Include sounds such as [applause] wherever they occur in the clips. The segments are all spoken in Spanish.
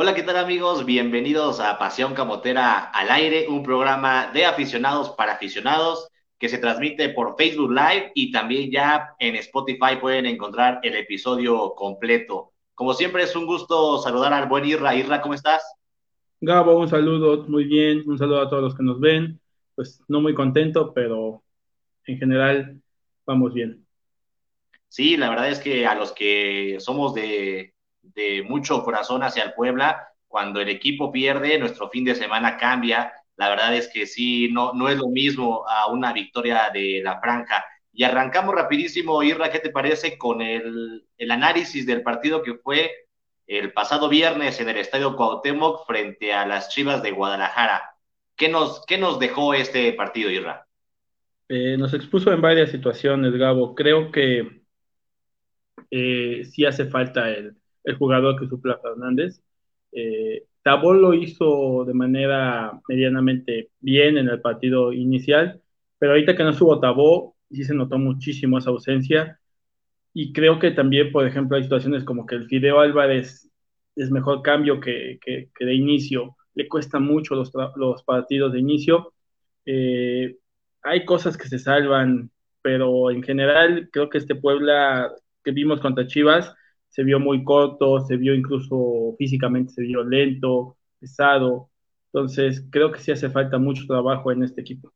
Hola, ¿qué tal amigos? Bienvenidos a Pasión Camotera al aire, un programa de aficionados para aficionados que se transmite por Facebook Live y también ya en Spotify pueden encontrar el episodio completo. Como siempre es un gusto saludar al buen Irra. Irra, ¿cómo estás? Gabo, un saludo, muy bien, un saludo a todos los que nos ven. Pues no muy contento, pero en general vamos bien. Sí, la verdad es que a los que somos de, de mucho corazón hacia el Puebla, cuando el equipo pierde, nuestro fin de semana cambia. La verdad es que sí, no, no es lo mismo a una victoria de la franja. Y arrancamos rapidísimo, Irra, ¿qué te parece con el, el análisis del partido que fue el pasado viernes en el Estadio Cuauhtémoc frente a las Chivas de Guadalajara? ¿Qué nos, qué nos dejó este partido, Irra? Eh, nos expuso en varias situaciones, Gabo. Creo que eh, sí hace falta el, el jugador que supla Fernández. Eh, lo hizo de manera medianamente bien en el partido inicial, pero ahorita que no estuvo Tabó, sí se notó muchísimo esa ausencia. Y creo que también, por ejemplo, hay situaciones como que el Fideo Álvarez es mejor cambio que, que, que de inicio, le cuesta mucho los, los partidos de inicio. Eh, hay cosas que se salvan, pero en general creo que este Puebla que vimos contra Chivas se vio muy corto, se vio incluso físicamente, se vio lento, pesado. Entonces, creo que sí hace falta mucho trabajo en este equipo.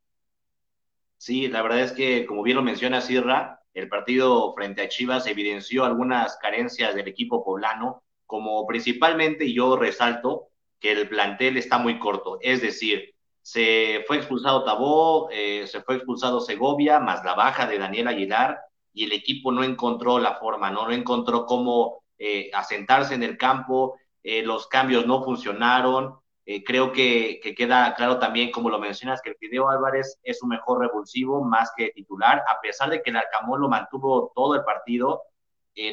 Sí, la verdad es que, como bien lo menciona Sirra, el partido frente a Chivas evidenció algunas carencias del equipo poblano, como principalmente, yo resalto, que el plantel está muy corto. Es decir, se fue expulsado Tabó, eh, se fue expulsado Segovia, más la baja de Daniel Aguilar, y el equipo no encontró la forma, no, no encontró cómo eh, asentarse en el campo, eh, los cambios no funcionaron. Eh, creo que, que, queda claro también, como lo mencionas, que el Fideo Álvarez es un mejor revulsivo más que titular, a pesar de que el Arcamón lo mantuvo todo el partido,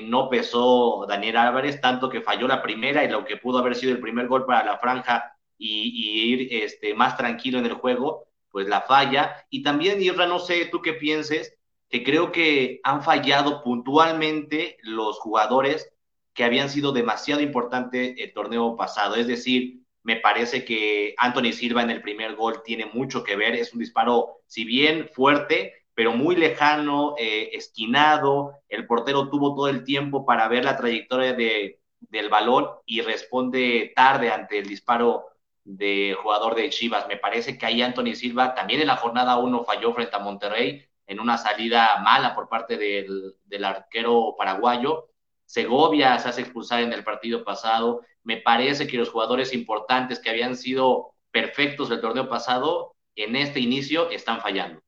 no pesó Daniel Álvarez, tanto que falló la primera y lo que pudo haber sido el primer gol para la franja y, y ir este, más tranquilo en el juego, pues la falla. Y también, Irra, no sé tú qué pienses, que creo que han fallado puntualmente los jugadores que habían sido demasiado importantes el torneo pasado. Es decir, me parece que Anthony Silva en el primer gol tiene mucho que ver. Es un disparo, si bien fuerte, pero muy lejano, eh, esquinado. El portero tuvo todo el tiempo para ver la trayectoria de, del balón y responde tarde ante el disparo de jugador de Chivas. Me parece que ahí Anthony Silva también en la jornada 1 falló frente a Monterrey en una salida mala por parte del, arquero paraguayo. Segovia se hace expulsar en el partido pasado. Me parece que los jugadores importantes que habían sido perfectos el torneo pasado, en este inicio están fallando.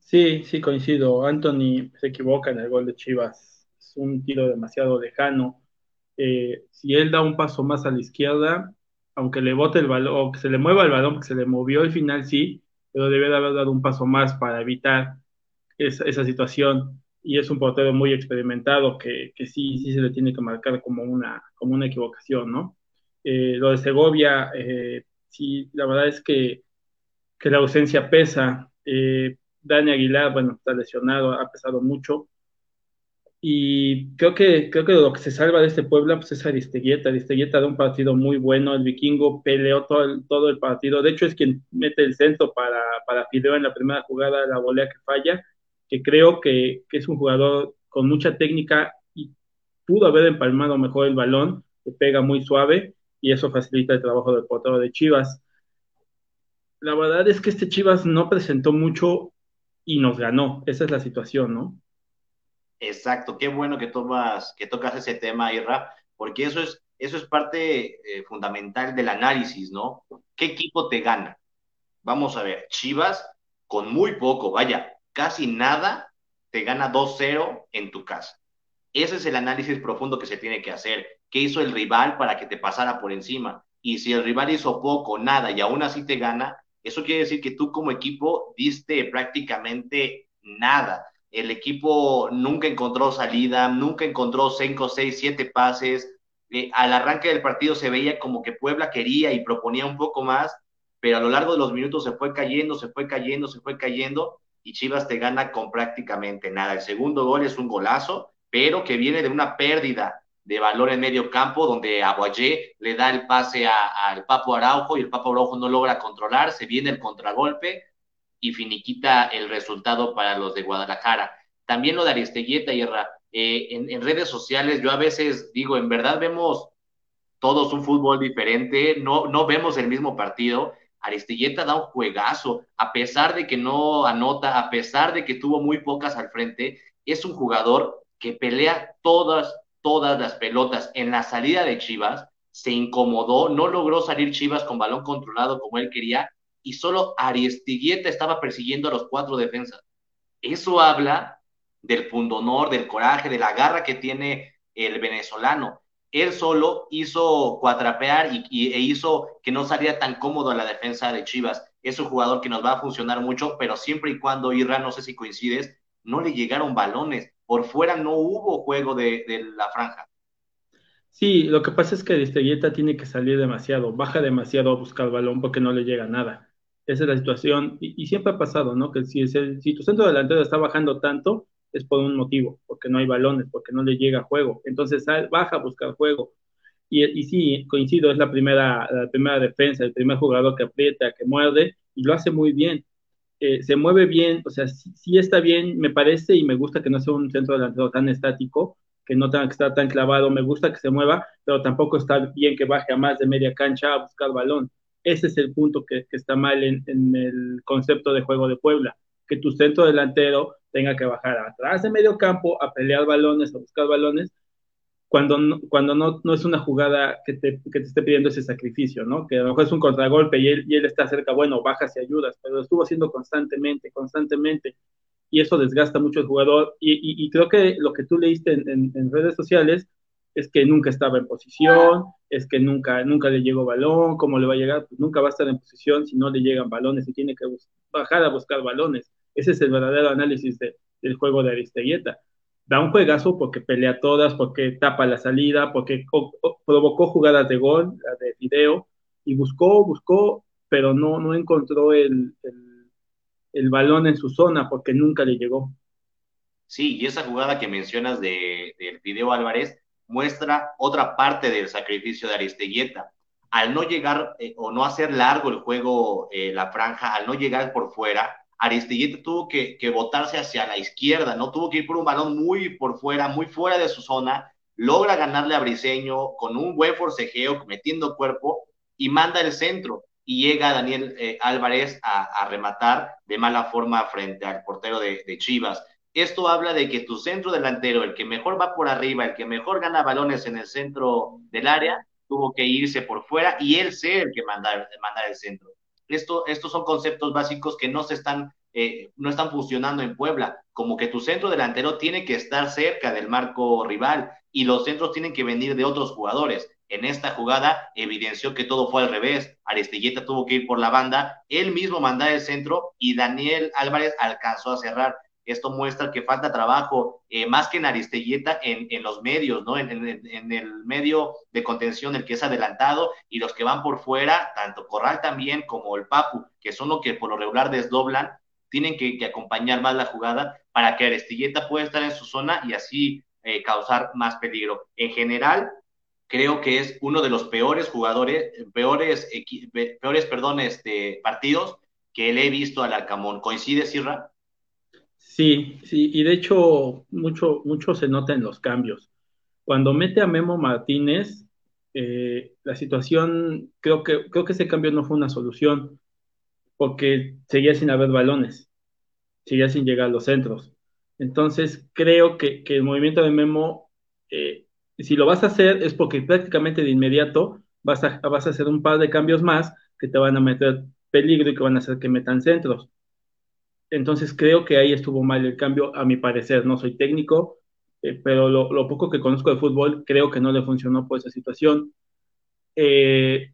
Sí, sí, coincido. Anthony se equivoca en el gol de Chivas. Es un tiro demasiado lejano. Eh, si él da un paso más a la izquierda, aunque le bote el balón, o que se le mueva el balón, porque se le movió al final, sí, pero debe de haber dado un paso más para evitar esa, esa situación. Y es un portero muy experimentado que, que, sí, sí se le tiene que marcar como una, como una equivocación, ¿no? Eh, lo de Segovia, eh, sí, la verdad es que, que la ausencia pesa. Eh, Dani Aguilar, bueno, está lesionado, ha pesado mucho. Y creo que, creo que lo que se salva de este Puebla pues es Aristeguieta. Aristeguieta da un partido muy bueno. El vikingo peleó todo el, todo el partido. De hecho, es quien mete el centro para, para Fideo en la primera jugada, la volea que falla, que creo que, que es un jugador con mucha técnica y pudo haber empalmado mejor el balón, que pega muy suave y eso facilita el trabajo del portero de Chivas. La verdad es que este Chivas no presentó mucho y nos ganó. Esa es la situación, ¿no? Exacto, qué bueno que tomas, que tocas ese tema, Irra, porque eso es, eso es parte eh, fundamental del análisis, ¿no? ¿Qué equipo te gana? Vamos a ver, Chivas con muy poco, vaya, casi nada, te gana 2-0 en tu casa. Ese es el análisis profundo que se tiene que hacer. ¿Qué hizo el rival para que te pasara por encima? Y si el rival hizo poco, nada, y aún así te gana, eso quiere decir que tú como equipo diste prácticamente nada el equipo nunca encontró salida, nunca encontró 5, 6, 7 pases. Eh, al arranque del partido se veía como que Puebla quería y proponía un poco más, pero a lo largo de los minutos se fue cayendo, se fue cayendo, se fue cayendo y Chivas te gana con prácticamente nada. El segundo gol es un golazo, pero que viene de una pérdida de valor en medio campo, donde Aguayé le da el pase al Papo Araujo y el Papo Araujo no logra controlar, se viene el contragolpe y finiquita el resultado para los de Guadalajara. También lo de Aristeguieta y eh, en, en, redes sociales yo a veces digo, en verdad vemos todos un fútbol diferente, no, no vemos el mismo partido. Aristilleta da un juegazo, a pesar de que no anota, a pesar de que tuvo muy pocas al frente, es un jugador que pelea todas, todas las pelotas. En la salida de Chivas se incomodó, no logró salir Chivas con balón controlado como él quería y solo Aristilleta estaba persiguiendo a los cuatro defensas. Eso habla del pundonor, del coraje, de la garra que tiene el venezolano él solo hizo cuatrapear y, e hizo que no saliera tan cómodo la defensa de Chivas. Es un jugador que nos va a funcionar mucho, pero siempre y cuando Irra, no sé si coincides, no le llegaron balones. Por fuera no hubo juego de, la franja. Sí, lo que pasa es que Aristeguieta tiene que salir demasiado, baja demasiado a buscar balón porque no le llega nada. Esa es la situación, y, siempre ha pasado, ¿no? Que si, si tu centro delantero está bajando tanto, es por un motivo, porque no hay balones, porque no le llega juego. Entonces baja a buscar juego. Y, y sí, coincido, es la primera, la primera defensa, el primer jugador que aprieta, que muerde, y lo hace muy bien. Eh, se mueve bien, o sea, sí, está bien, me parece, y me gusta que no sea un centro delantero tan estático, que no tenga que estar tan clavado, me gusta que se mueva, pero tampoco está bien que baje a más de media cancha a buscar balón. Ese es el punto que, está mal en, el concepto de juego de Puebla, que tu centro delantero tenga que bajar atrás de medio campo a pelear balones, a buscar balones, cuando no, cuando no, no es una jugada que te, que te, esté pidiendo ese sacrificio, ¿no? Que a lo mejor es un contragolpe y él, y él está cerca, bueno, bajas y ayudas, pero lo estuvo haciendo constantemente, constantemente, y eso desgasta mucho al jugador, y, y, creo que lo que tú leíste en, en, redes sociales es que nunca estaba en posición, es que nunca, nunca le llegó balón, ¿cómo le va a llegar? Pues nunca va a estar en posición si no le llegan balones y tiene que bajar a buscar balones. Ese es el verdadero análisis del juego de Aristeguieta. Da un juegazo porque pelea todas, porque tapa la salida, porque provocó jugadas de gol, de video, y buscó, buscó, pero no, no encontró el, el, balón en su zona porque nunca le llegó. Sí, y esa jugada que mencionas de, del video Álvarez muestra otra parte del sacrificio de Aristeguieta. Al no llegar eh, o no hacer largo el juego, eh, la franja, al no llegar por fuera, Aristilleta tuvo que, que botarse hacia la izquierda, ¿no? Tuvo que ir por un balón muy por fuera, muy fuera de su zona, logra ganarle a Briseño con un buen forcejeo, metiendo cuerpo, y manda el centro. Y llega Daniel eh, Álvarez a, rematar de mala forma frente al portero de, Chivas. Esto habla de que tu centro delantero, el que mejor va por arriba, el que mejor gana balones en el centro del área, tuvo que irse por fuera y él ser el que manda, manda el centro. Esto, estos son conceptos básicos que no se están, eh, no están funcionando en Puebla, como que tu centro delantero tiene que estar cerca del marco rival y los centros tienen que venir de otros jugadores. En esta jugada evidenció que todo fue al revés. Aristilleta tuvo que ir por la banda, él mismo mandar el centro y Daniel Álvarez alcanzó a cerrar. Esto muestra que falta trabajo, eh, más que en Aristelleta, en, en los medios, ¿no? En, en, el medio de contención, el que es adelantado, y los que van por fuera, tanto Corral también como el Papu, que son los que por lo regular desdoblan, tienen que, acompañar más la jugada para que Aristilleta pueda estar en su zona y así eh, causar más peligro. En general, creo que es uno de los peores jugadores, peores, peores perdón, este, partidos que le he visto al Arcamón. ¿Coincide, Sirra? Sí, sí, y de hecho mucho, mucho se nota en los cambios. Cuando mete a Memo Martínez, eh, la situación, creo que, creo que ese cambio no fue una solución, porque seguía sin haber balones, seguía sin llegar a los centros. Entonces, creo que, que el movimiento de Memo, eh, si lo vas a hacer, es porque prácticamente de inmediato vas a, vas a hacer un par de cambios más que te van a meter peligro y que van a hacer que metan centros. Entonces creo que ahí estuvo mal el cambio, a mi parecer. No soy técnico, eh, pero lo, poco que conozco de fútbol creo que no le funcionó por esa situación. Eh,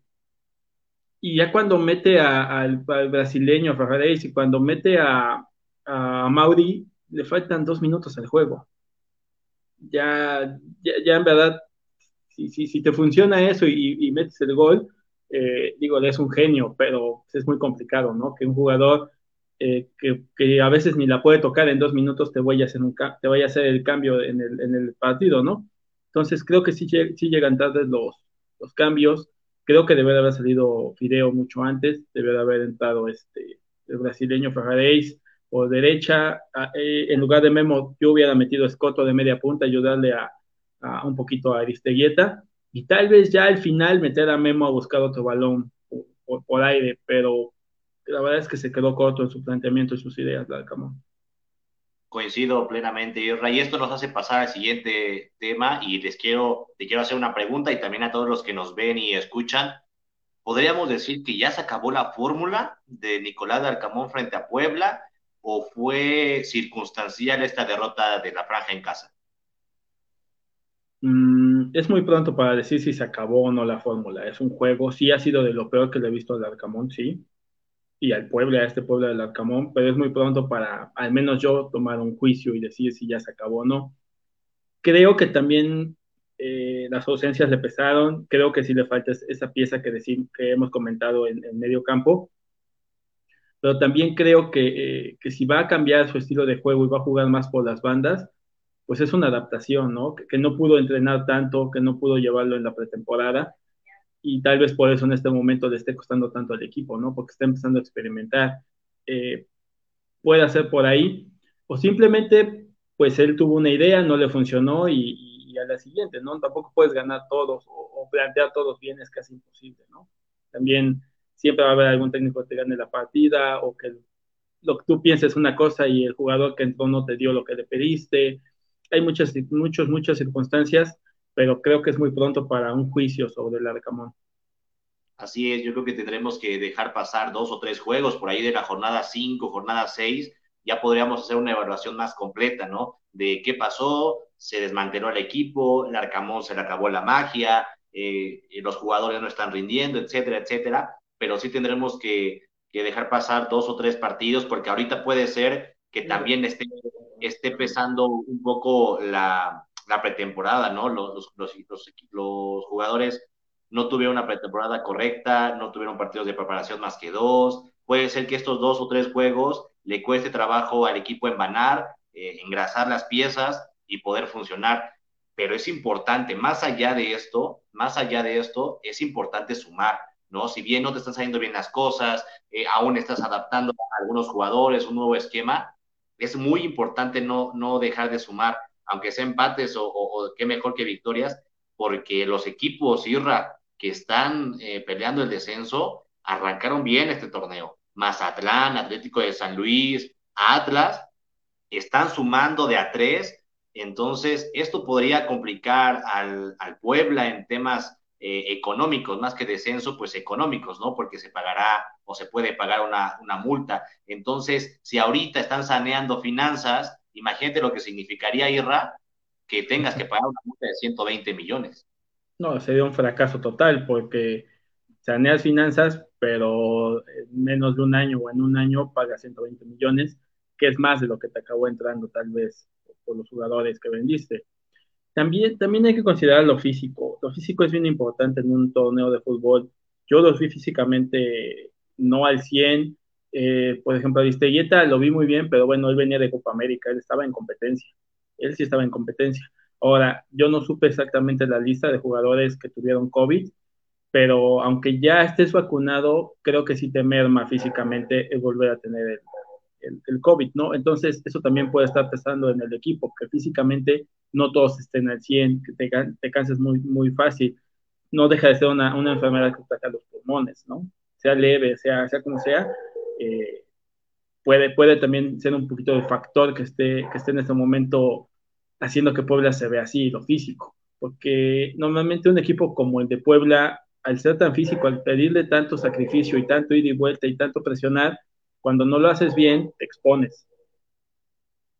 y ya cuando mete al, brasileño, a y cuando mete a, a, Mauri, le faltan dos minutos al juego. Ya, ya, en verdad, si, si, te funciona eso y, metes el gol, eh, digo, es un genio, pero es muy complicado, ¿no? Que un jugador eh, que, a veces ni la puede tocar en dos minutos, te voy a hacer, un te a hacer el cambio en el, en el partido, ¿no? Entonces creo que sí, sí llegan tarde los, los cambios. Creo que debe haber salido Fideo mucho antes, debe haber entrado este, el brasileño Ferrareis por derecha. Eh, en lugar de Memo, yo hubiera metido a Escoto de media punta, ayudarle a, a un poquito a Aristeguieta y tal vez ya al final meter a Memo a buscar otro balón por, por aire, pero la verdad es que se quedó corto en su planteamiento y sus ideas, Larcamón. Coincido plenamente, Irra, y esto nos hace pasar al siguiente tema y les quiero, te quiero hacer una pregunta y también a todos los que nos ven y escuchan. ¿Podríamos decir que ya se acabó la fórmula de Nicolás de Arcamón frente a Puebla o fue circunstancial esta derrota de la franja en casa? Mm, es muy pronto para decir si se acabó o no la fórmula. Es un juego, sí ha sido de lo peor que le he visto al Arcamón, sí, y al pueblo, a este pueblo del Arcamón, pero es muy pronto para, al menos yo, tomar un juicio y decir si ya se acabó o no. Creo que también eh, las ausencias le pesaron, creo que sí le falta esa pieza que, decir, que hemos comentado en, en medio campo, pero también creo que, eh, que si va a cambiar su estilo de juego y va a jugar más por las bandas, pues es una adaptación, ¿no? Que, no pudo entrenar tanto, que no pudo llevarlo en la pretemporada y tal vez por eso en este momento le esté costando tanto al equipo, ¿no? Porque está empezando a experimentar. Eh, puede ser por ahí, o simplemente, pues él tuvo una idea, no le funcionó y, a la siguiente, ¿no? Tampoco puedes ganar todos o, o, plantear todos bien, es casi imposible, ¿no? También siempre va a haber algún técnico que te gane la partida o que lo que tú pienses una cosa y el jugador que entró no te dio lo que le pediste. Hay muchas, muchas, muchas circunstancias pero creo que es muy pronto para un juicio sobre el Arcamón. Así es, yo creo que tendremos que dejar pasar dos o tres juegos por ahí de la jornada 5, jornada 6, ya podríamos hacer una evaluación más completa, ¿no? De qué pasó, se desmanteló el equipo, el Arcamón se le acabó la magia, eh, los jugadores no están rindiendo, etcétera, etcétera, pero sí tendremos que, que, dejar pasar dos o tres partidos porque ahorita puede ser que también esté, esté pesando un poco la, la pretemporada, ¿no? Los, los, los, los, jugadores no tuvieron una pretemporada correcta, no tuvieron partidos de preparación más que dos. Puede ser que estos dos o tres juegos le cueste trabajo al equipo envanar, eh, engrasar las piezas y poder funcionar. Pero es importante, más allá de esto, más allá de esto, es importante sumar, ¿no? Si bien no te están saliendo bien las cosas, eh, aún estás adaptando a algunos jugadores, un nuevo esquema, es muy importante no, no dejar de sumar aunque sea empates o, qué mejor que victorias, porque los equipos Irra que están eh, peleando el descenso arrancaron bien este torneo. Mazatlán, Atlético de San Luis, Atlas, están sumando de a tres, entonces esto podría complicar al, al Puebla en temas eh, económicos, más que descenso, pues económicos, ¿no? Porque se pagará o se puede pagar una, una multa. Entonces, si ahorita están saneando finanzas, Imagínate lo que significaría, Irra, que tengas que pagar una multa de 120 millones. No, sería un fracaso total porque saneas finanzas, pero en menos de un año o en un año pagas 120 millones, que es más de lo que te acabó entrando tal vez por los jugadores que vendiste. También, también hay que considerar lo físico. Lo físico es bien importante en un torneo de fútbol. Yo los vi físicamente no al 100, eh, por ejemplo, Aristeguieta lo vi muy bien, pero bueno, él venía de Copa América, él estaba en competencia. Él sí estaba en competencia. Ahora, yo no supe exactamente la lista de jugadores que tuvieron COVID, pero aunque ya estés vacunado, creo que sí te merma físicamente el volver a tener el, el, el, COVID, ¿no? Entonces, eso también puede estar pesando en el equipo, que físicamente no todos estén al 100, que te, te canses muy, muy fácil. No deja de ser una, una enfermedad que ataca los pulmones, ¿no? Sea leve, sea, sea como sea, eh, puede, puede también ser un poquito de factor que esté, que esté en este momento haciendo que Puebla se vea así, lo físico, porque normalmente un equipo como el de Puebla, al ser tan físico, al pedirle tanto sacrificio y tanto ir y vuelta y tanto presionar, cuando no lo haces bien, te expones.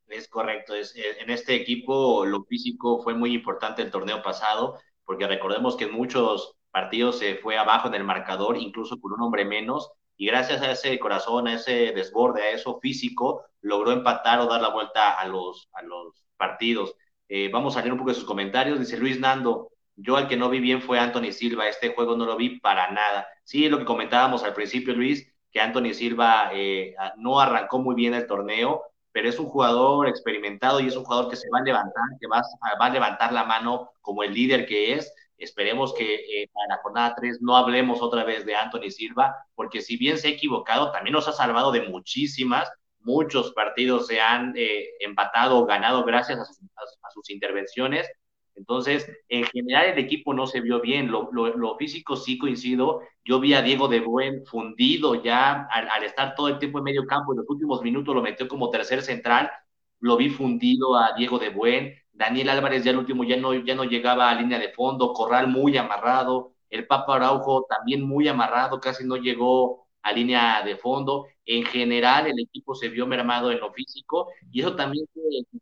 Es correcto, es, eh, en este equipo lo físico fue muy importante el torneo pasado, porque recordemos que en muchos partidos se fue abajo en el marcador, incluso con un hombre menos, y gracias a ese corazón, a ese desborde, a eso físico, logró empatar o dar la vuelta a los, a los partidos. Eh, vamos a leer un poco sus comentarios. Dice Luis Nando, yo al que no vi bien fue Anthony Silva, este juego no lo vi para nada. Sí, es lo que comentábamos al principio, Luis, que Anthony Silva eh, no arrancó muy bien el torneo, pero es un jugador experimentado y es un jugador que se va a levantar, que va a levantar la mano como el líder que es. Esperemos que eh, para la jornada 3 no hablemos otra vez de Anthony Silva, porque si bien se ha equivocado, también nos ha salvado de muchísimas. Muchos partidos se han eh, empatado o ganado gracias a sus, intervenciones. Entonces, en general el equipo no se vio bien, lo, físico sí coincido, yo vi a Diego de Buen fundido ya al, estar todo el tiempo en medio campo, en los últimos minutos lo metió como tercer central, lo vi fundido a Diego de Buen, Daniel Álvarez ya el último ya no, ya no llegaba a línea de fondo, Corral muy amarrado, el Papa Araujo también muy amarrado, casi no llegó a línea de fondo. En general, el equipo se vio mermado en lo físico y eso también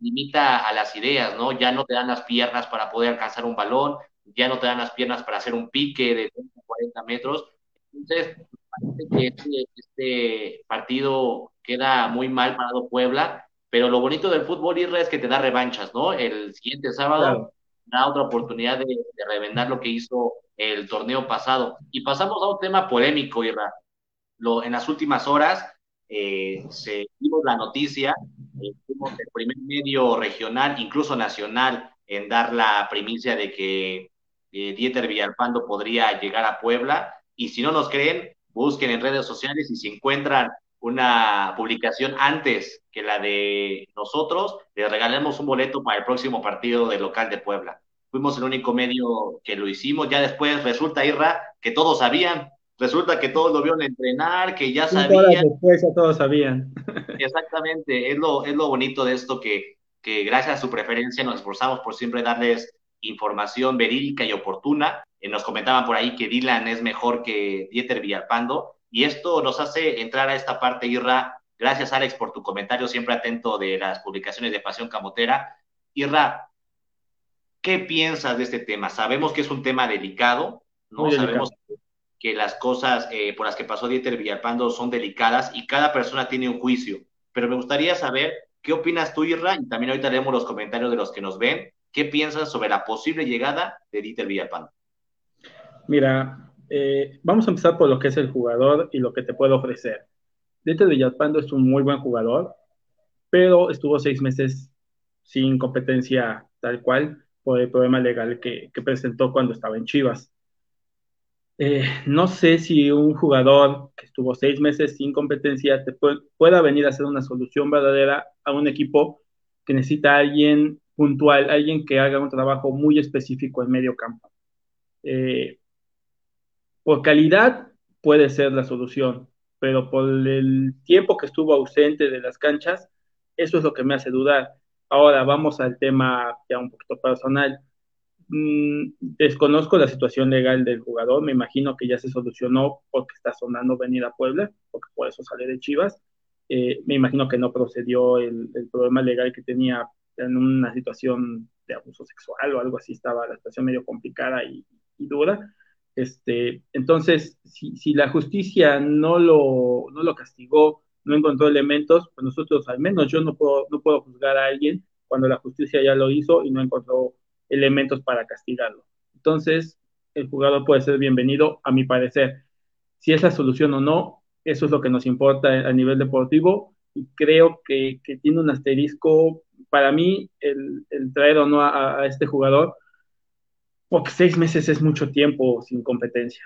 limita a las ideas, ¿no? Ya no te dan las piernas para poder alcanzar un balón, ya no te dan las piernas para hacer un pique de 40 metros. Entonces, parece que este, este, partido queda muy mal parado Puebla, pero lo bonito del fútbol, Irra, es que te da revanchas, ¿no? El siguiente sábado da otra oportunidad de, de revendar lo que hizo el torneo pasado. Y pasamos a un tema polémico, Irra en las últimas horas eh, se vimos la noticia, eh, fuimos el primer medio regional, incluso nacional, en dar la primicia de que eh, Dieter Villalpando podría llegar a Puebla. Y si no nos creen, busquen en redes sociales y si encuentran una publicación antes que la de nosotros, les regalamos un boleto para el próximo partido del local de Puebla. Fuimos el único medio que lo hicimos. Ya después resulta, Irra, que todos sabían, resulta que todos lo vieron entrenar, que ya sabían. Después ya todos sabían. [laughs] Exactamente, es lo, es lo bonito de esto que, que gracias a su preferencia nos esforzamos por siempre darles información verídica y oportuna. Eh, nos comentaban por ahí que Dylan es mejor que Dieter Villalpando y esto nos hace entrar a esta parte, Irra. Gracias, Alex, por tu comentario siempre atento de las publicaciones de Pasión Camotera. Irra, ¿qué piensas de este tema? Sabemos que es un tema delicado, ¿no? Sabemos que las cosas eh, por las que pasó Dieter Villalpando son delicadas y cada persona tiene un juicio. Pero me gustaría saber qué opinas tú, Irra, y también ahorita leemos los comentarios de los que nos ven. ¿Qué piensas sobre la posible llegada de Dieter Villalpando? Mira, eh, vamos a empezar por lo que es el jugador y lo que te puede ofrecer. Dieter Villalpando es un muy buen jugador, pero estuvo seis meses sin competencia tal cual por el problema legal que presentó cuando estaba en Chivas. Eh, no sé si un jugador que estuvo seis meses sin competencia te pueda venir a hacer una solución verdadera a un equipo que necesita a alguien puntual, alguien que haga un trabajo muy específico en medio campo. Eh, por calidad puede ser la solución, pero por el tiempo que estuvo ausente de las canchas, eso es lo que me hace dudar. Ahora vamos al tema ya un poquito personal. Mm, desconozco la situación legal del jugador, me imagino que ya se solucionó porque está sonando venir a Puebla, porque por eso sale de Chivas. Eh, me imagino que no procedió el, problema legal que tenía en una situación de abuso sexual o algo así, estaba la situación medio complicada y, dura. Este, entonces, si, la justicia no lo, castigó, no encontró elementos, pues nosotros, al menos yo no puedo juzgar a alguien cuando la justicia ya lo hizo y no encontró elementos para castigarlo. Entonces, el jugador puede ser bienvenido, a mi parecer. Si es la solución o no, eso es lo que nos importa a nivel deportivo y creo que, tiene un asterisco para mí el, traer o no a, este jugador, porque seis meses es mucho tiempo sin competencia.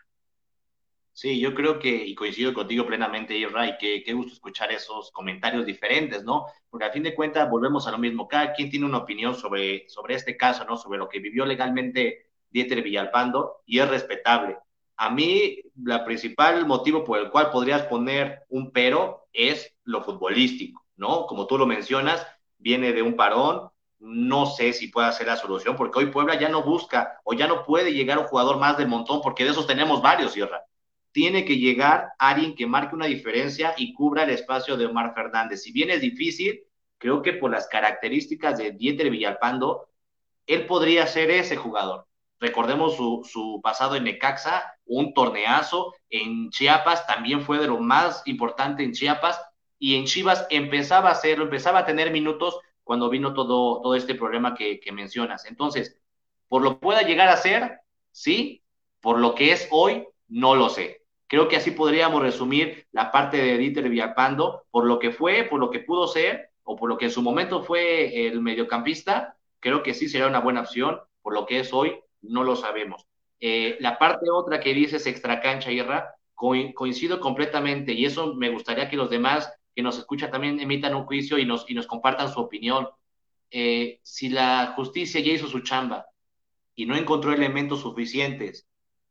Sí, yo creo que, y coincido contigo plenamente, Ray, que qué gusto escuchar esos comentarios diferentes, ¿no? Porque a fin de cuentas volvemos a lo mismo, cada quien tiene una opinión sobre, sobre este caso, ¿no? Sobre lo que vivió legalmente Dieter Villalpando y es respetable. A mí, la principal motivo por el cual podrías poner un pero es lo futbolístico, ¿no? Como tú lo mencionas, viene de un parón, no sé si pueda ser la solución, porque hoy Puebla ya no busca o ya no puede llegar un jugador más del montón, porque de esos tenemos varios, Sierra tiene que llegar alguien que marque una diferencia y cubra el espacio de Omar Fernández. Si bien es difícil, creo que por las características de Dieter Villalpando, él podría ser ese jugador. Recordemos su, pasado en Necaxa, un torneazo. En Chiapas también fue de lo más importante en Chiapas. Y en Chivas empezaba a hacerlo, empezaba a tener minutos cuando vino todo, todo este problema que, que mencionas. Entonces, por lo que pueda llegar a ser, sí. Por lo que es hoy, no lo sé. Creo que así podríamos resumir la parte de Dieter Villalpando por lo que fue, por lo que pudo ser o por lo que en su momento fue el mediocampista, creo que sí sería una buena opción. Por lo que es hoy, no lo sabemos. Eh, la parte otra que dices extra cancha, Irra, coincido completamente y eso me gustaría que los demás que nos escuchan también emitan un juicio y nos, y nos compartan su opinión. Eh, si la justicia ya hizo su chamba y no encontró elementos suficientes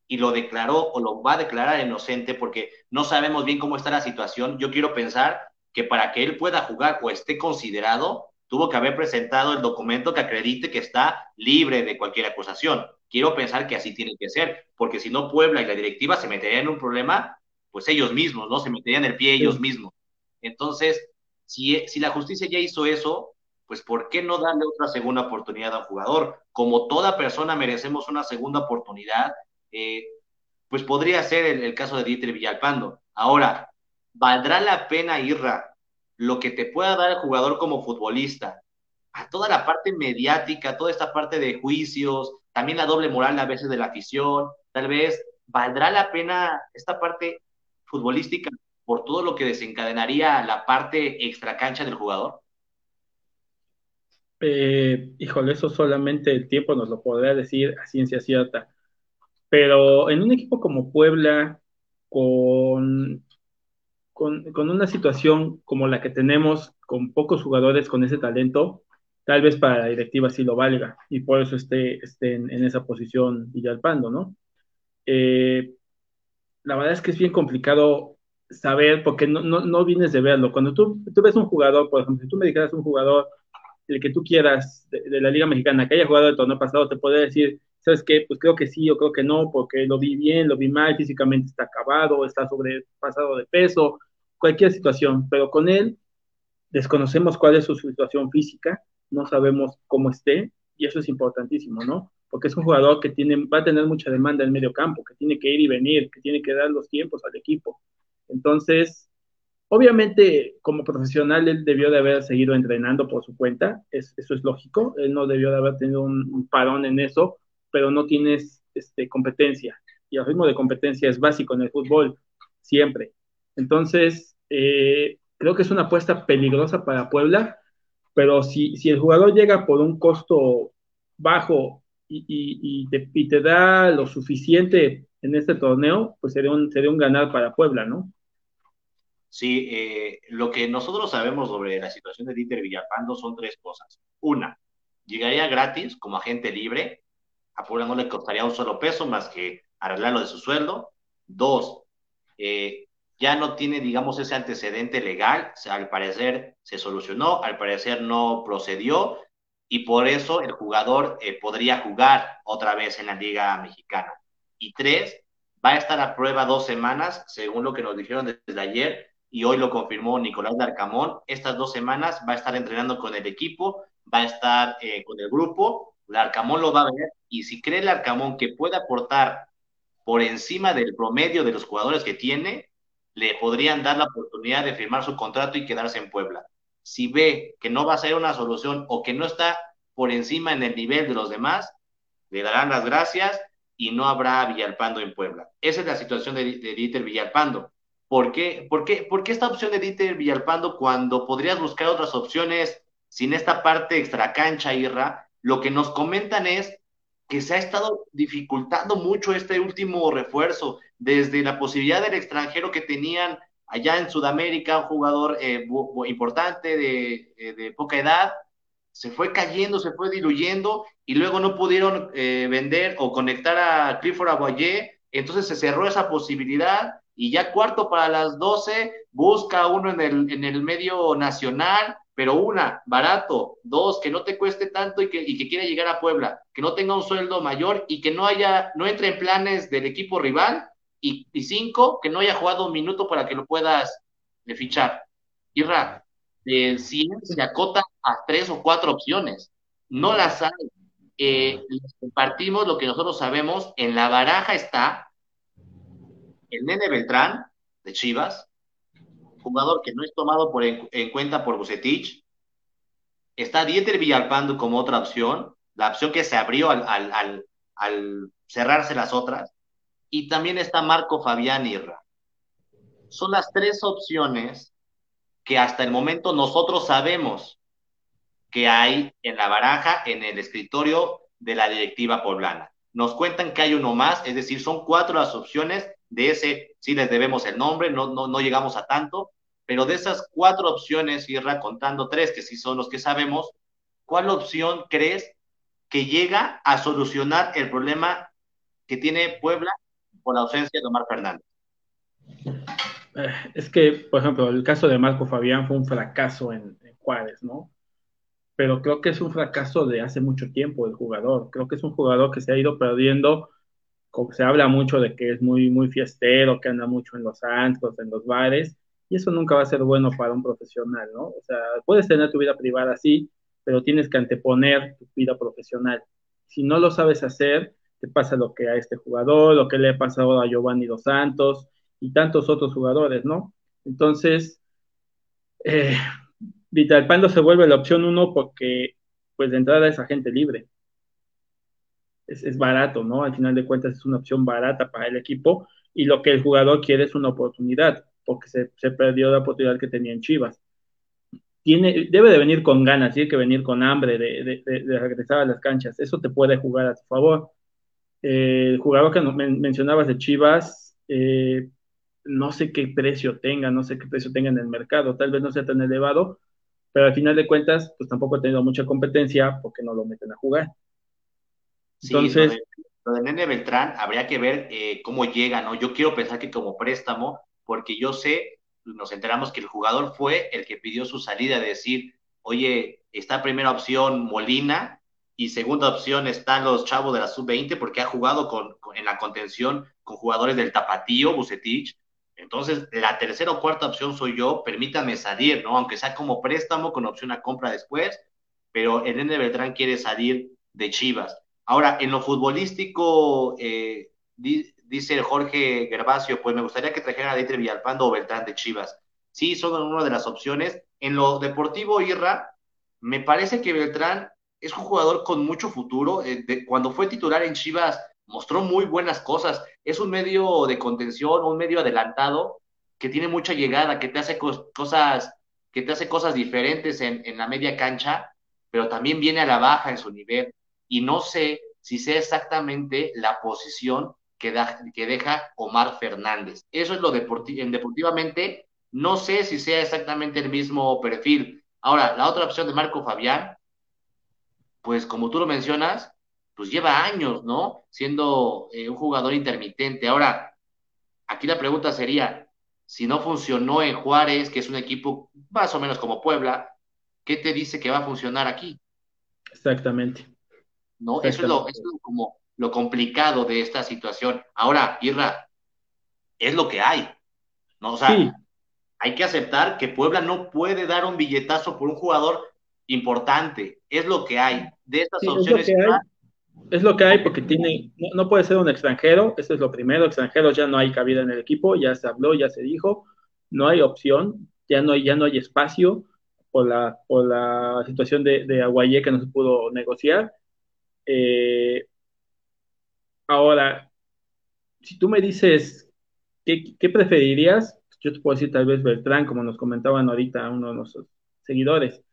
y lo declaró o lo va a declarar inocente porque no sabemos bien cómo está la situación, yo quiero pensar que para que él pueda jugar o esté considerado, tuvo que haber presentado el documento que acredite que está libre de cualquier acusación. Quiero pensar que así tiene que ser, porque si no Puebla y la directiva se meterían en un problema, pues ellos mismos, ¿no? Se meterían el pie ellos mismos. Entonces, si, si la justicia ya hizo eso, pues ¿por qué no darle otra segunda oportunidad a un jugador? Como toda persona merecemos una segunda oportunidad, eh, pues podría ser el, caso de Dieter Villalpando. Ahora, ¿valdrá la pena, Irra, lo que te pueda dar el jugador como futbolista? A toda la parte mediática, toda esta parte de juicios, también la doble moral a veces de la afición, tal vez, ¿valdrá la pena esta parte futbolística por todo lo que desencadenaría la parte extracancha del jugador? Eh, híjole, eso solamente el tiempo nos lo podrá decir a ciencia cierta. Pero en un equipo como Puebla, con, con, una situación como la que tenemos, con pocos jugadores con ese talento, tal vez para la directiva sí lo valga y por eso esté, esté en, esa posición Villalpando, ¿no? Eh, la verdad es que es bien complicado saber, porque no, no, no vienes de verlo. Cuando tú, tú ves un jugador, por ejemplo, si tú me dijeras un jugador el que tú quieras de, la Liga Mexicana que haya jugado el torneo pasado, te puede decir, ¿sabes qué? Pues creo que sí o creo que no, porque lo vi bien, lo vi mal, físicamente está acabado, está sobrepasado de peso, cualquier situación, pero con él desconocemos cuál es su situación física, no sabemos cómo esté, y eso es importantísimo, ¿no? Porque es un jugador que tiene, va a tener mucha demanda en medio campo, que tiene que ir y venir, que tiene que dar los tiempos al equipo. Entonces, Obviamente, como profesional, él debió de haber seguido entrenando por su cuenta, eso es lógico, él no debió de haber tenido un, parón en eso, pero no tienes este, competencia, y el ritmo de competencia es básico en el fútbol, siempre. Entonces, eh, creo que es una apuesta peligrosa para Puebla, pero si, si el jugador llega por un costo bajo y, te, y, te, da lo suficiente en este torneo, pues sería un, sería un ganar para Puebla, ¿no? Sí, eh, lo que nosotros sabemos sobre la situación de Dieter Villalpando son tres cosas. Una, llegaría gratis como agente libre, a Puebla no le costaría un solo peso más que arreglarlo de su sueldo. Dos, eh, ya no tiene, digamos, ese antecedente legal, al parecer se solucionó, al parecer no procedió, y por eso el jugador eh, podría jugar otra vez en la Liga Mexicana. Y tres, va a estar a prueba dos semanas, según lo que nos dijeron desde ayer, y hoy lo confirmó Nicolás Larcamón. Estas dos semanas va a estar entrenando con el equipo, va a estar eh, con el grupo. Larcamón lo va a ver y si cree Larcamón que puede aportar por encima del promedio de los jugadores que tiene, le podrían dar la oportunidad de firmar su contrato y quedarse en Puebla. Si ve que no va a ser una solución o que no está por encima en el nivel de los demás, le darán las gracias y no habrá Villalpando en Puebla. Esa es la situación de, de Dieter Villalpando. ¿Por qué, por, qué, ¿Por qué esta opción de Dieter Villalpando cuando podrías buscar otras opciones sin esta parte extra cancha, Irra? Lo que nos comentan es que se ha estado dificultando mucho este último refuerzo, desde la posibilidad del extranjero que tenían allá en Sudamérica, un jugador eh, importante de, eh, de, poca edad, se fue cayendo, se fue diluyendo y luego no pudieron eh, vender o conectar a Clifford Aboyé, entonces se cerró esa posibilidad y ya cuarto para las 12, busca uno en el, en el medio nacional, pero una, barato, dos, que no te cueste tanto y que, y que quiera llegar a Puebla, que no tenga un sueldo mayor y que no haya, no entre en planes del equipo rival, y, cinco, que no haya jugado un minuto para que lo puedas de fichar. Irra, del 100 se acota a tres o cuatro opciones, no las hay. Eh, compartimos lo que nosotros sabemos, en la baraja está el Nene Beltrán, de Chivas, jugador que no es tomado por en, cuenta por Bucetich. Está Dieter Villalpando como otra opción, la opción que se abrió al, al, al, cerrarse las otras. Y también está Marco Fabián Irra. Son las tres opciones que hasta el momento nosotros sabemos que hay en la baraja, en el escritorio de la directiva poblana. Nos cuentan que hay uno más, es decir, son cuatro las opciones de ese, sí les debemos el nombre, no, no, no llegamos a tanto, pero de esas cuatro opciones, Irra, contando tres, que sí son los que sabemos, ¿cuál opción crees que llega a solucionar el problema que tiene Puebla por la ausencia de Omar Fernández? Eh, es que, por ejemplo, el caso de Marco Fabián fue un fracaso en, en Juárez, ¿no? Pero creo que es un fracaso de hace mucho tiempo el jugador. Creo que es un jugador que se ha ido perdiendo como se habla mucho de que es muy, muy fiestero, que anda mucho en los antros, en los bares, y eso nunca va a ser bueno para un profesional, ¿no? O sea, puedes tener tu vida privada así, pero tienes que anteponer tu vida profesional. Si no lo sabes hacer, te pasa lo que a este jugador, lo que le ha pasado a Giovanni Dos Santos y tantos otros jugadores, ¿no? Entonces, eh, Vitalpando se vuelve la opción uno porque, pues de entrada es agente libre es, barato, ¿no? Al final de cuentas es una opción barata para el equipo y lo que el jugador quiere es una oportunidad, porque se, perdió la oportunidad que tenía en Chivas. Tiene, debe de venir con ganas, tiene que venir con hambre de, regresar a las canchas. Eso te puede jugar a tu favor. Eh, el jugador que mencionabas de Chivas, eh, no sé qué precio tenga, no sé qué precio tenga en el mercado, tal vez no sea tan elevado, pero al final de cuentas, pues tampoco ha tenido mucha competencia porque no lo meten a jugar. Entonces, lo, de, Nene Beltrán habría que ver eh, cómo llega, ¿no? Yo quiero pensar que como préstamo, porque yo sé, nos enteramos que el jugador fue el que pidió su salida, de decir, oye, está primera opción Molina y segunda opción están los chavos de la sub-20 porque ha jugado con, en la contención con jugadores del Tapatío, Bucetich. Entonces, la tercera o cuarta opción soy yo, permítame salir, ¿no? Aunque sea como préstamo con opción a compra después, pero el Nene Beltrán quiere salir de Chivas. Ahora, en lo futbolístico, eh, dice Jorge Gervasio, pues me gustaría que trajeran a Dieter Villalpando o Beltrán de Chivas. Sí, son una de las opciones. En lo deportivo, Irra, me parece que Beltrán es un jugador con mucho futuro. Eh, cuando fue titular en Chivas, mostró muy buenas cosas. Es un medio de contención, un medio adelantado que tiene mucha llegada, que te hace cosas, que te hace cosas diferentes en, en la media cancha, pero también viene a la baja en su nivel y no sé si sé exactamente la posición que, que deja Omar Fernández. Eso es lo en deportivamente, no sé si sea exactamente el mismo perfil. Ahora, la otra opción de Marco Fabián, pues como tú lo mencionas, pues lleva años, ¿no? Siendo eh, un jugador intermitente. Ahora, aquí la pregunta sería, si no funcionó en Juárez, que es un equipo más o menos como Puebla, ¿qué te dice que va a funcionar aquí? Exactamente. ¿no? Eso es, lo, como lo complicado de esta situación. Ahora, Irra, es lo que hay, ¿no? O sea, hay que aceptar que Puebla no puede dar un billetazo por un jugador importante, es lo que hay. De estas opciones... Es lo, que hay, porque tiene, no, puede ser un extranjero, eso es lo primero, extranjeros ya no hay cabida en el equipo, ya se habló, ya se dijo, no hay opción, ya no hay, ya no hay espacio por la, por la situación de, de Aguayé que no se pudo negociar, eh, ahora, si tú me dices, ¿qué, preferirías? Yo te puedo decir tal vez Beltrán, como nos comentaban ahorita uno de nuestros seguidores.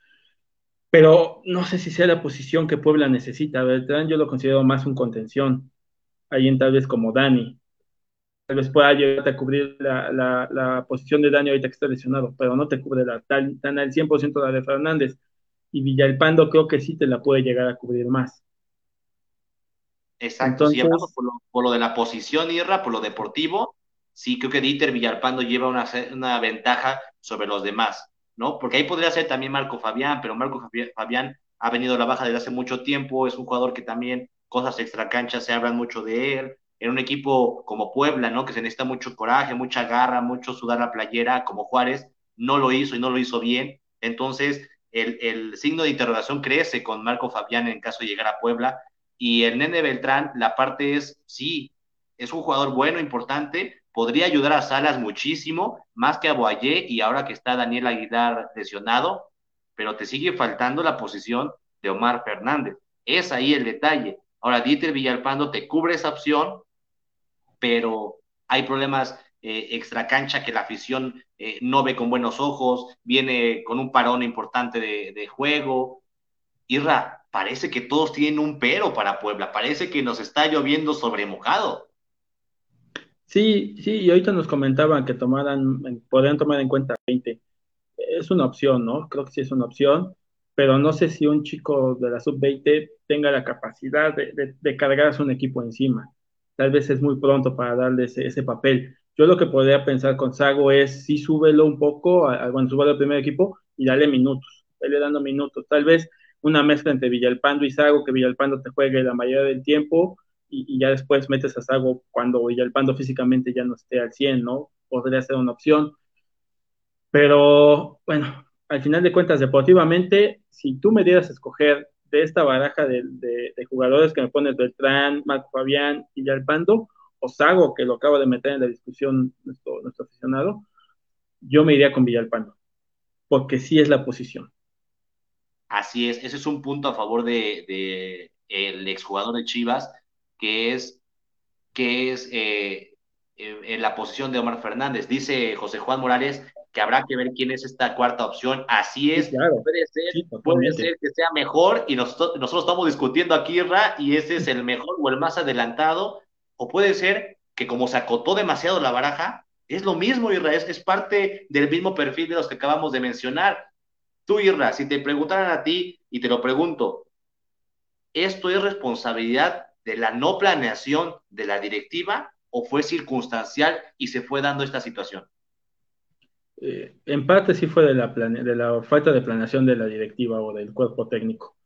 Pero no sé si sea la posición que Puebla necesita. Beltrán yo lo considero más un contención. Alguien tal vez como Dani. Tal vez pueda ayudarte a cubrir la, posición de Dani ahorita que está lesionado, pero no te cubre la, tan, tan al 100% la de Fernández. Y Villalpando creo que sí te la puede llegar a cubrir más. Exacto, si hablamos por lo, de la posición, Irra, por lo deportivo, sí creo que Dieter Villalpando lleva una, una ventaja sobre los demás, ¿no? Porque ahí podría ser también Marco Fabián, pero Marco Fabián ha venido a la baja desde hace mucho tiempo, es un jugador que también cosas extracanchas se hablan mucho de él, en un equipo como Puebla, ¿no? Que se necesita mucho coraje, mucha garra, mucho sudar la playera, como Juárez, no lo hizo y no lo hizo bien, entonces el, el signo de interrogación crece con Marco Fabián en caso de llegar a Puebla, y el Nene Beltrán, la parte es, sí, es un jugador bueno, importante, podría ayudar a Salas muchísimo, más que a Boayé y ahora que está Daniel Aguilar lesionado, pero te sigue faltando la posición de Omar Fernández. Es ahí el detalle. Ahora, Dieter Villalpando te cubre esa opción, pero hay problemas eh, extra cancha que la afición eh, no ve con buenos ojos, viene con un parón importante de, de juego. Irra, parece que todos tienen un pero para Puebla, parece que nos está lloviendo sobre mojado. Sí, sí, y ahorita nos comentaban que tomaran, podrían tomar en cuenta 20. Es una opción, ¿no? Creo que sí es una opción, pero no sé si un chico de la sub-20 tenga la capacidad de, de, cargarse un equipo encima. Tal vez es muy pronto para darle ese, ese papel. Yo lo que podría pensar con Sago es sí súbelo un poco, a, súbelo al primer equipo y dale minutos, dale dando minutos. Tal vez una mezcla entre Villalpando y Sago, que Villalpando te juegue la mayoría del tiempo y, ya después metes a Sago cuando ya el Pando físicamente ya no esté al 100, ¿no? Podría ser una opción. Pero bueno, al final de cuentas, deportivamente, si tú me dieras a escoger de esta baraja de, jugadores que me pones Beltrán, Marco Fabián y el Pando, o Sago, que lo acabo de meter en la discusión nuestro, nuestro aficionado, yo me iría con Villalpando, porque sí es la posición. Así es, ese es un punto a favor de, de el exjugador de Chivas, que es, que es eh, en la posición de Omar Fernández. Dice José Juan Morales que habrá que ver quién es esta cuarta opción. Así es, puede, ser, puede ser que sea mejor y nosotros, nosotros estamos discutiendo aquí, Ra, y ese es el mejor o el más adelantado, o puede ser que como se acotó demasiado la baraja, es lo mismo, Irra, es, es parte del mismo perfil de los que acabamos de mencionar. Tú, Irra, si te preguntaran a ti, y te lo pregunto, ¿esto es responsabilidad de la no planeación de la directiva o fue circunstancial y se fue dando esta situación? Eh, en parte sí fue de la, falta de planeación de la directiva o del cuerpo técnico.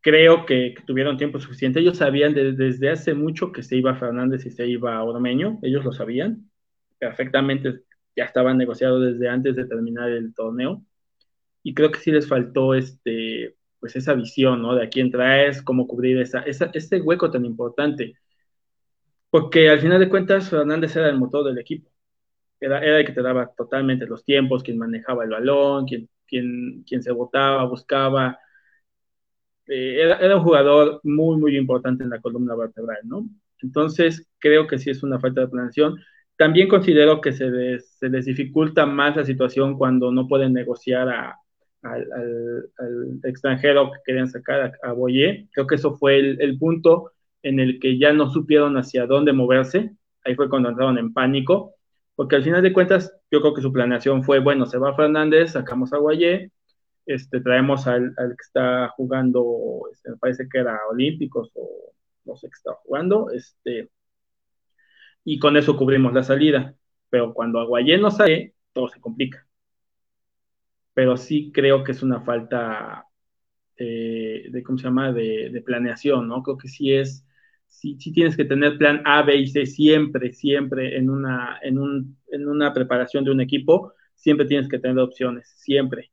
Creo que, tuvieron tiempo suficiente. Ellos sabían desde hace mucho que se iba Fernández y se iba Ormeño. Ellos lo sabían perfectamente. Ya estaban negociados desde antes de terminar el torneo. Y creo que sí les faltó este, pues esa visión, ¿no? De a quién traes, cómo cubrir esa, esa, ese hueco tan importante. Porque al final de cuentas, Fernández era el motor del equipo. Era, era el que te daba totalmente los tiempos, quien manejaba el balón, quien, quien, quien se votaba, buscaba. Eh, era, era, un jugador muy, muy importante en la columna vertebral, ¿no? Entonces, creo que sí es una falta de planeación. También considero que se se les dificulta más la situación cuando no pueden negociar a, al, extranjero que querían sacar a, Boyer. Creo que eso fue el, punto en el que ya no supieron hacia dónde moverse. Ahí fue cuando entraron en pánico, porque al final de cuentas yo creo que su planeación fue, bueno, se va Fernández, sacamos a Boyer, este, traemos al, que está jugando, este, me parece que era Olímpicos o no sé qué estaba jugando, este, y con eso cubrimos la salida. Pero cuando Aguayé no sale, todo se complica pero sí creo que es una falta eh, de, ¿cómo se llama?, de, planeación, ¿no? Creo que sí es, sí, sí, tienes que tener plan A, B y C siempre, siempre en una, en, un, en una preparación de un equipo, siempre tienes que tener opciones, siempre.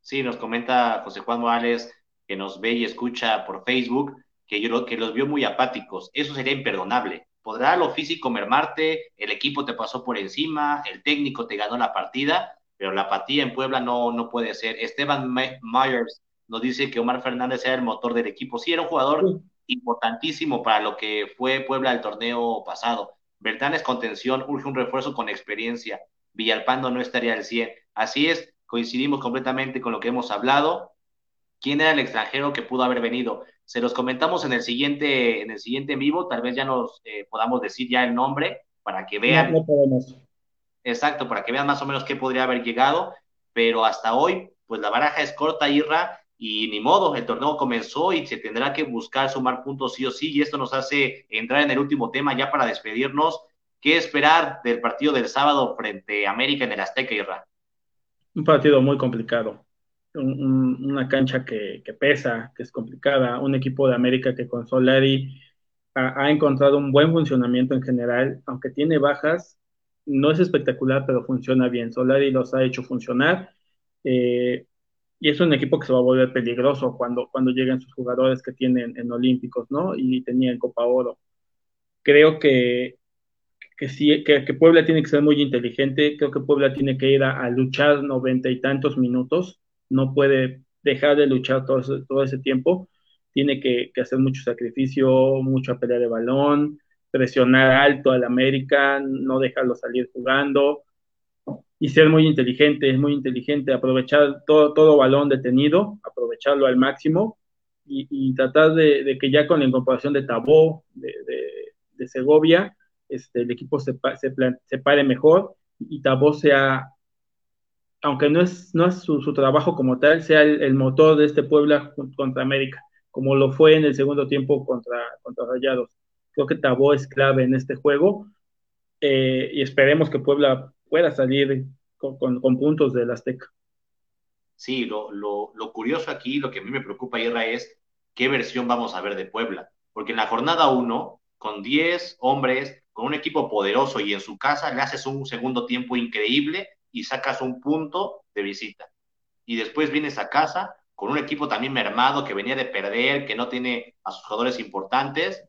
Sí, nos comenta José Juan Morales, que nos ve y escucha por Facebook, que, yo, que los vio muy apáticos. Eso sería imperdonable. Podrá lo físico mermarte, el equipo te pasó por encima, el técnico te ganó la partida, pero la apatía en Puebla no, no puede ser. Esteban Myers nos dice que Omar Fernández era el motor del equipo. Sí, era un jugador importantísimo para lo que fue Puebla el torneo pasado. Bertán es contención, urge un refuerzo con experiencia. Villalpando no estaría al 100. Así es, coincidimos completamente con lo que hemos hablado. ¿Quién era el extranjero que pudo haber venido? Se los comentamos en el siguiente, en el siguiente vivo, tal vez ya nos eh, podamos decir ya el nombre para que vean. No, no podemos exacto, para que vean más o menos qué podría haber llegado, pero hasta hoy, pues la baraja es corta, Irra, y ni modo, el torneo comenzó y se tendrá que buscar sumar puntos sí o sí, y esto nos hace entrar en el último tema ya para despedirnos. ¿Qué esperar del partido del sábado frente a América en el Azteca, Irra? Un partido muy complicado, una cancha que, pesa, que es complicada, un equipo de América que con Solari ha, ha encontrado un buen funcionamiento en general, aunque tiene bajas, no es espectacular, pero funciona bien. Solari los ha hecho funcionar. Eh, y es un equipo que se va a volver peligroso cuando, cuando lleguen sus jugadores que tienen en Olímpicos, ¿no? Y tenían Copa Oro. Creo que, que sí, que, Puebla tiene que ser muy inteligente. Creo que Puebla tiene que ir a, luchar noventa y tantos minutos. No puede dejar de luchar todo todo ese tiempo. Tiene que, que hacer mucho sacrificio, mucha pelea de balón, presionar alto al América, no dejarlo salir jugando y ser muy inteligente, muy inteligente, aprovechar todo, balón detenido, aprovecharlo al máximo y, tratar de, que ya con la incorporación de Tabó, de, Segovia, este, el equipo se, se, pare mejor y Tabó sea, aunque no es, no es su, trabajo como tal, sea el, motor de este Puebla contra América, como lo fue en el segundo tiempo contra, contra Rayados. Creo que Tabó es clave en este juego eh, y esperemos que Puebla pueda salir con, con, puntos del Azteca. Sí, lo, lo, lo, curioso aquí, lo que a mí me preocupa, Irra, es qué versión vamos a ver de Puebla. Porque en la jornada 1, con 10 hombres, con un equipo poderoso y en su casa, le haces un segundo tiempo increíble y sacas un punto de visita. Y después vienes a casa con un equipo también mermado que venía de perder, que no tiene a sus jugadores importantes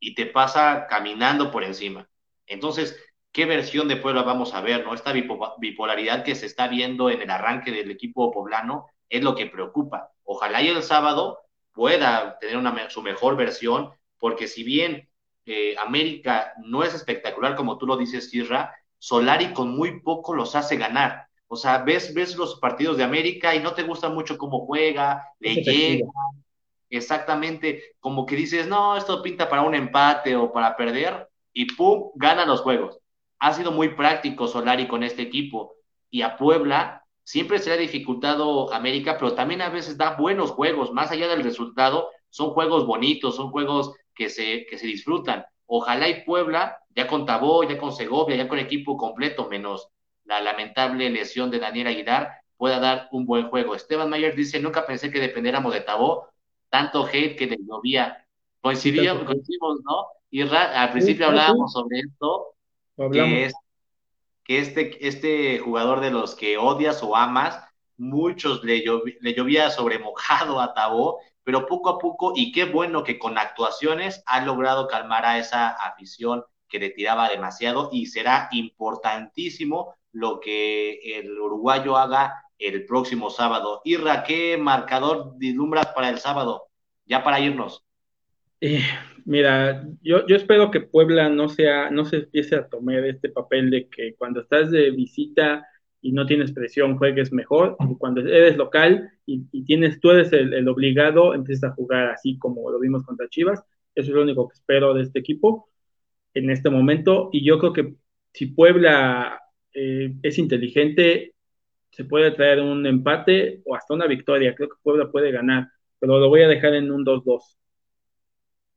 y te pasa caminando por encima. Entonces, qué versión de Puebla vamos a ver, ¿no? Esta bipolaridad que se está viendo en el arranque del equipo poblano es lo que preocupa. Ojalá y el sábado pueda tener una, su mejor versión, porque si bien eh, América no es espectacular como tú lo dices, Sierra, Solari con muy poco los hace ganar. O sea, ves, ves los partidos de América y no te gusta mucho cómo juega, le llega, exactamente, como que dices, no, esto pinta para un empate o para perder, y pum, gana los juegos ha sido muy práctico Solari con este equipo y a Puebla siempre se le ha dificultado América, pero también a veces da buenos juegos, más allá del resultado, son juegos bonitos, son juegos que se, que se disfrutan. Ojalá y Puebla, ya con Tabó, ya con Segovia, ya con equipo completo, menos la lamentable lesión de Daniel Aguilar, pueda dar un buen juego. Esteban Mayer dice, nunca pensé que dependiéramos de Tabó, tanto hate que le llovía. Coincidíamos, coincidimos, ¿no? Y al principio hablábamos sobre esto, que, es, que este, este jugador de los que odias o amas, muchos le, le llovía sobre mojado a Tabó, pero poco a poco, y qué bueno que con actuaciones ha logrado calmar a esa afición que le tiraba demasiado y será importantísimo lo que el uruguayo haga el próximo sábado. Irra, ¿qué marcador vislumbras para el sábado? Ya para irnos. Eh, mira, yo, yo espero que Puebla no sea, no se empiece a tomar este papel de que cuando estás de visita y no tienes presión, juegues mejor, y cuando eres local y, tienes, tú eres el, obligado, empiezas a jugar así como lo vimos contra Chivas. Eso es lo único que espero de este equipo en este momento. Y yo creo que si Puebla eh, es inteligente, se puede traer un empate o hasta una victoria. Creo que Puebla puede ganar, pero lo voy a dejar en un 2-2.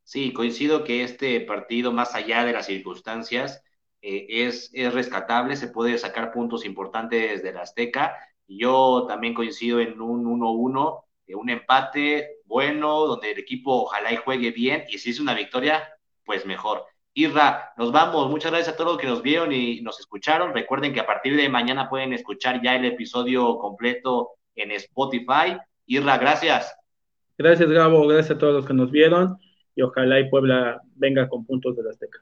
Sí, coincido que este partido, más allá de las circunstancias, eh, es, es, rescatable, se puede sacar puntos importantes de la Azteca. Yo también coincido en un 1-1, eh, un empate bueno, donde el equipo ojalá y juegue bien, y si es una victoria, pues mejor. Irra, nos vamos. Muchas gracias a todos los que nos vieron y nos escucharon. Recuerden que a partir de mañana pueden escuchar ya el episodio completo en Spotify. Irra, gracias. Gracias, Gabo. Gracias a todos los que nos vieron y ojalá y Puebla venga con puntos de la Azteca.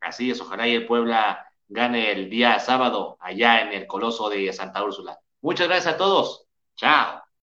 Así es, ojalá y el Puebla gane el día sábado allá en el Coloso de Santa Úrsula. Muchas gracias a todos. Chao.